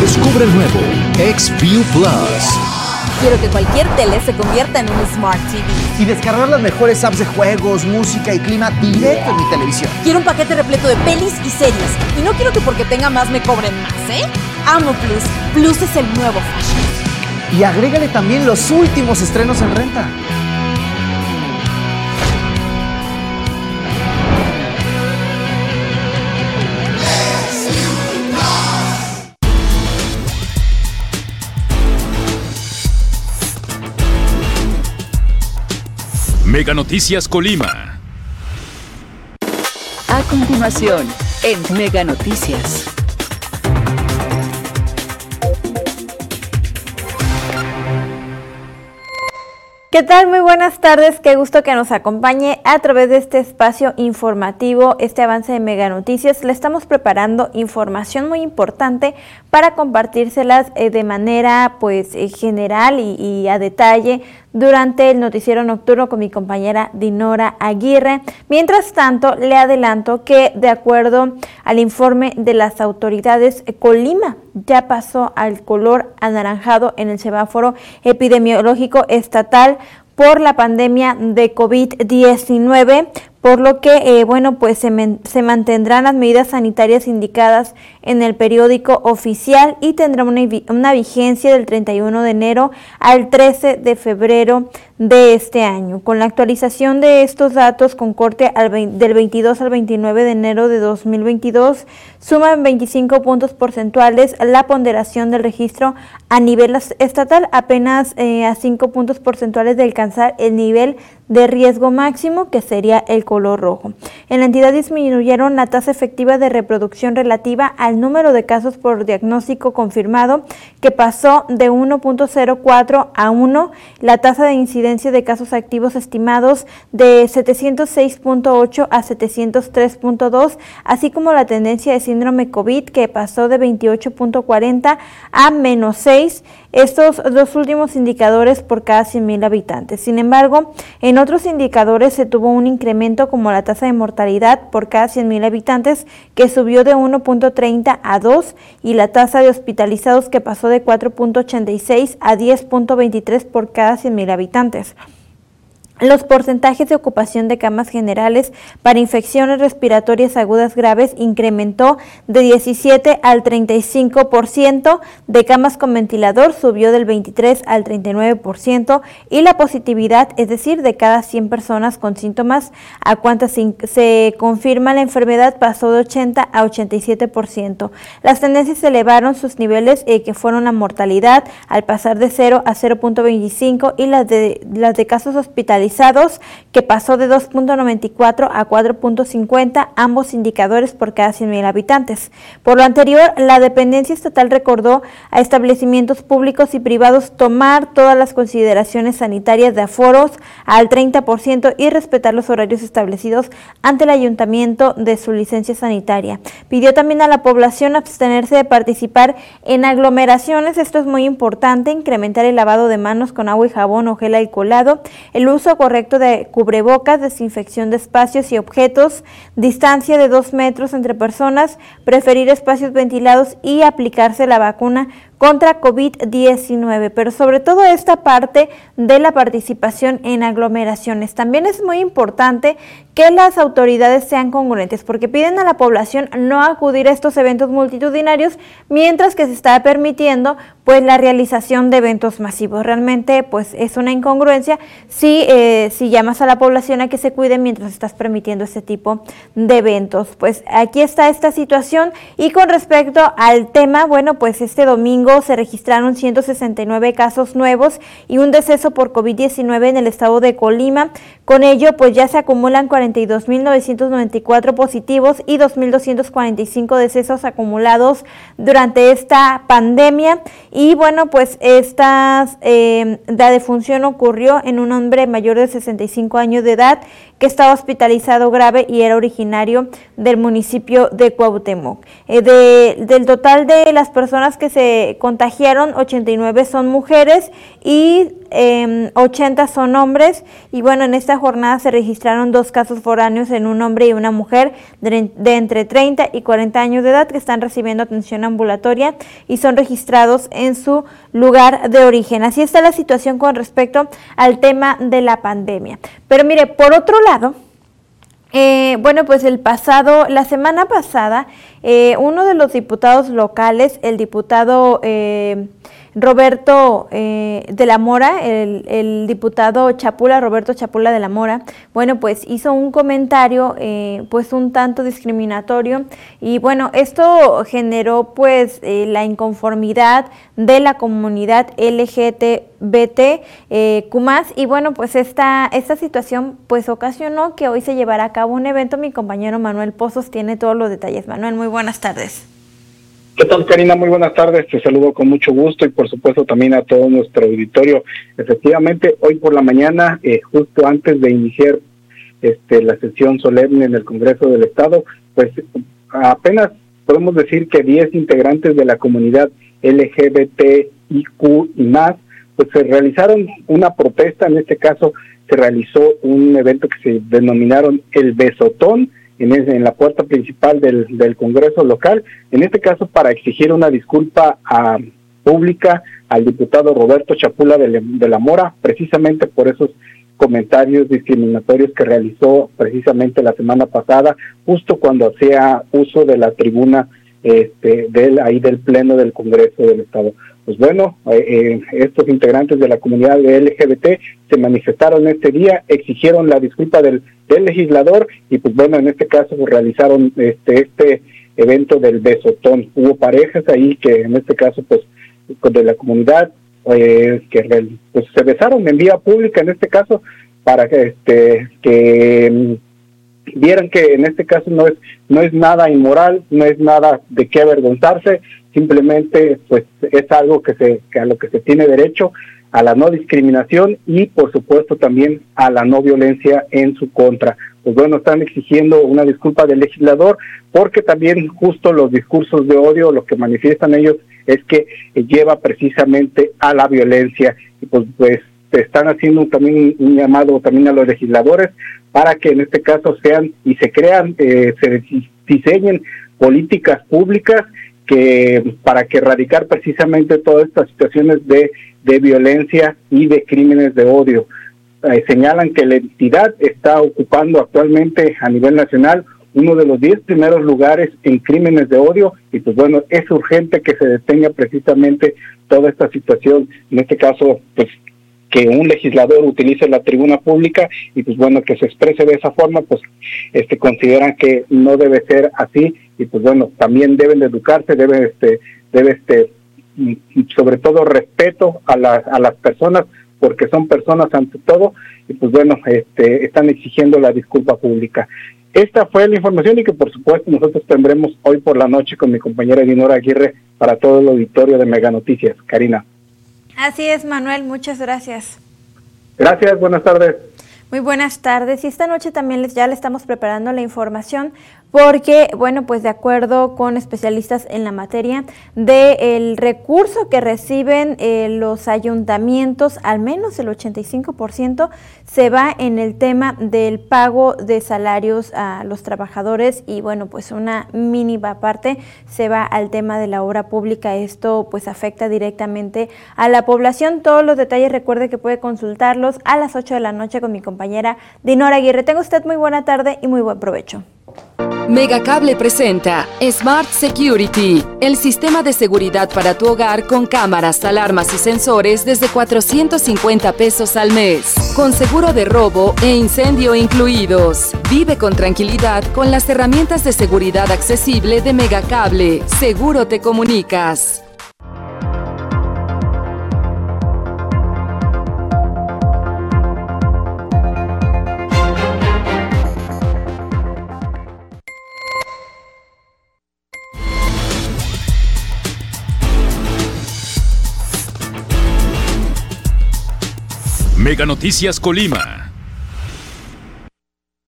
Descubre el nuevo XView Plus. Quiero que cualquier tele se convierta en un Smart TV. Y descargar las mejores apps de juegos, música y clima directo en mi televisión. Quiero un paquete repleto de pelis y series. Y no quiero que porque tenga más me cobren más, ¿eh? Amo Plus. Plus es el nuevo fashion. Y agrégale también los últimos estrenos en renta. Mega Noticias Colima. A continuación, en Mega Noticias. ¿Qué tal? Muy buenas tardes. Qué gusto que nos acompañe a través de este espacio informativo, este avance de Mega Noticias. Le estamos preparando información muy importante para compartírselas eh, de manera pues eh, general y, y a detalle durante el noticiero nocturno con mi compañera Dinora Aguirre. Mientras tanto, le adelanto que de acuerdo al informe de las autoridades, Colima ya pasó al color anaranjado en el semáforo epidemiológico estatal por la pandemia de COVID-19, por lo que, eh, bueno, pues se, se, mantendrán las medidas sanitarias indicadas en el periódico oficial y tendrá una, vigencia del 31 de enero al 13 de febrero de este año. Con la actualización de estos datos con corte al 20, del 22 al 29 de enero de 2022, suman 25 puntos porcentuales la ponderación del registro a nivel estatal, apenas eh, a 5 puntos porcentuales de alcanzar el nivel de riesgo máximo, que sería el color rojo. En la entidad disminuyeron la tasa efectiva de reproducción relativa al número de casos por diagnóstico confirmado, que pasó de 1.04 a 1, la tasa de incidencia de casos activos estimados de 706.8 a 703.2, así como la tendencia de síndrome COVID, que pasó de 28.40 a menos 6, estos dos últimos indicadores por cada 100.000 habitantes. Sin embargo, en otros indicadores se tuvo un incremento como la tasa de mortalidad por cada 100.000 habitantes que subió de 1.30 a 2 y la tasa de hospitalizados que pasó de 4.86 a 10.23 por cada 100.000 habitantes. Los porcentajes de ocupación de camas generales para infecciones respiratorias agudas graves incrementó de 17 al 35%, de camas con ventilador subió del 23 al 39% y la positividad, es decir, de cada 100 personas con síntomas a cuántas se confirma la enfermedad pasó de 80 a 87%. Las tendencias elevaron sus niveles eh, que fueron la mortalidad al pasar de 0 a 0.25 y las de, las de casos hospitalizados que pasó de 2.94 a 4.50, ambos indicadores por cada 100.000 habitantes. Por lo anterior, la dependencia estatal recordó a establecimientos públicos y privados tomar todas las consideraciones sanitarias de aforos al 30% y respetar los horarios establecidos ante el ayuntamiento de su licencia sanitaria. Pidió también a la población abstenerse de participar en aglomeraciones, esto es muy importante, incrementar el lavado de manos con agua y jabón o gel alcoholado, el uso correcto de cubrebocas, desinfección de espacios y objetos, distancia de dos metros entre personas, preferir espacios ventilados y aplicarse la vacuna contra COVID-19, pero sobre todo esta parte de la participación en aglomeraciones. También es muy importante que las autoridades sean congruentes porque piden a la población no acudir a estos eventos multitudinarios mientras que se está permitiendo pues la realización de eventos masivos. Realmente pues es una incongruencia si, eh, si llamas a la población a que se cuide mientras estás permitiendo este tipo de eventos. Pues aquí está esta situación y con respecto al tema, bueno pues este domingo se registraron 169 casos nuevos y un deceso por COVID-19 en el estado de Colima. Con ello, pues ya se acumulan 42.994 positivos y 2.245 decesos acumulados durante esta pandemia. Y bueno, pues esta la defunción ocurrió en un hombre mayor de 65 años de edad que estaba hospitalizado grave y era originario del municipio de Cuauhtémoc. Eh, de, del total de las personas que se contagiaron, 89 son mujeres y 80 em, son hombres y bueno, en esta jornada se registraron dos casos foráneos en un hombre y una mujer de, de, entre 30 y 40 años de edad que están recibiendo atención ambulatoria y son registrados en su lugar de origen. Así está la situación con respecto al tema de la pandemia. Pero mire, por otro lado, eh, bueno, pues el pasado, la semana pasada, eh, uno de los diputados locales, el diputado eh, Roberto eh, de la Mora, el, diputado Chapula, Roberto Chapula de la Mora, bueno, pues hizo un comentario eh, pues un tanto discriminatorio y bueno, esto generó pues eh, la inconformidad de la comunidad LGTBT Cumas y bueno, pues esta, esta situación pues ocasionó que hoy se llevará a cabo un evento. Mi compañero Manuel Pozos tiene todos los detalles. Manuel, muy buenas tardes. ¿Qué tal, Karina? Muy buenas tardes. Te saludo con mucho gusto y, por supuesto, también a todo nuestro auditorio. Efectivamente, hoy por la mañana, eh, justo antes de iniciar este, la sesión solemne en el Congreso del Estado, pues apenas podemos decir que 10 integrantes de la comunidad LGBTIQ y más, pues se realizaron una protesta. En este caso, se realizó un evento que se denominaron el Besotón en, la puerta principal del, del, Congreso local, en este caso para exigir una disculpa a, pública al diputado Roberto Chapula de, de la Mora, precisamente por esos comentarios discriminatorios que realizó precisamente la semana pasada, justo cuando hacía uso de la tribuna este, del, ahí del Pleno del Congreso del Estado. Pues bueno, eh, eh, estos integrantes de la comunidad LGBT se manifestaron este día, exigieron la disculpa del, del legislador y pues bueno, en este caso pues, realizaron este, este evento del besotón. Hubo parejas ahí que en este caso pues de la comunidad eh, que pues, se besaron en vía pública en este caso para que este que mm, vieran que en este caso no es no es nada inmoral, no es nada de qué avergonzarse, simplemente pues es algo que se que a lo que se tiene derecho a la no discriminación y por supuesto también a la no violencia en su contra. Pues bueno, están exigiendo una disculpa del legislador porque también justo los discursos de odio lo que manifiestan ellos es que lleva precisamente a la violencia y pues pues están haciendo también un llamado también a los legisladores para que en este caso sean y se crean, eh, se diseñen políticas públicas que para que erradicar precisamente todas estas situaciones de, de violencia y de crímenes de odio. Eh, señalan que la entidad está ocupando actualmente a nivel nacional uno de los diez primeros lugares en crímenes de odio y pues bueno, es urgente que se detenga precisamente toda esta situación, en este caso pues que un legislador utilice la tribuna pública y pues bueno que se exprese de esa forma pues este consideran que no debe ser así y pues bueno también deben de educarse debe este debe este sobre todo respeto a las a las personas porque son personas ante todo y pues bueno este están exigiendo la disculpa pública esta fue la información y que por supuesto nosotros tendremos hoy por la noche con mi compañera Dinora Aguirre para todo el auditorio de Mega Noticias. Karina. Así es, Manuel, muchas gracias. Gracias, buenas tardes. Muy buenas tardes. Y esta noche también les, ya le estamos preparando la información porque, bueno, pues de acuerdo con especialistas en la materia, del recurso que reciben eh, los ayuntamientos, al menos el 85%, se va en el tema del pago de salarios a los trabajadores y, bueno, pues una mínima parte se va al tema de la obra pública. Esto pues afecta directamente a la población. Todos los detalles recuerde que puede consultarlos a las 8 de la noche con mi compañera Dinora Aguirre. Tenga usted muy buena tarde y muy buen provecho. Megacable presenta Smart Security, el sistema de seguridad para tu hogar con cámaras, alarmas y sensores desde 450 pesos al mes, con seguro de robo e incendio incluidos. Vive con tranquilidad con las herramientas de seguridad accesible de Megacable. Seguro te comunicas. Noticias Colima.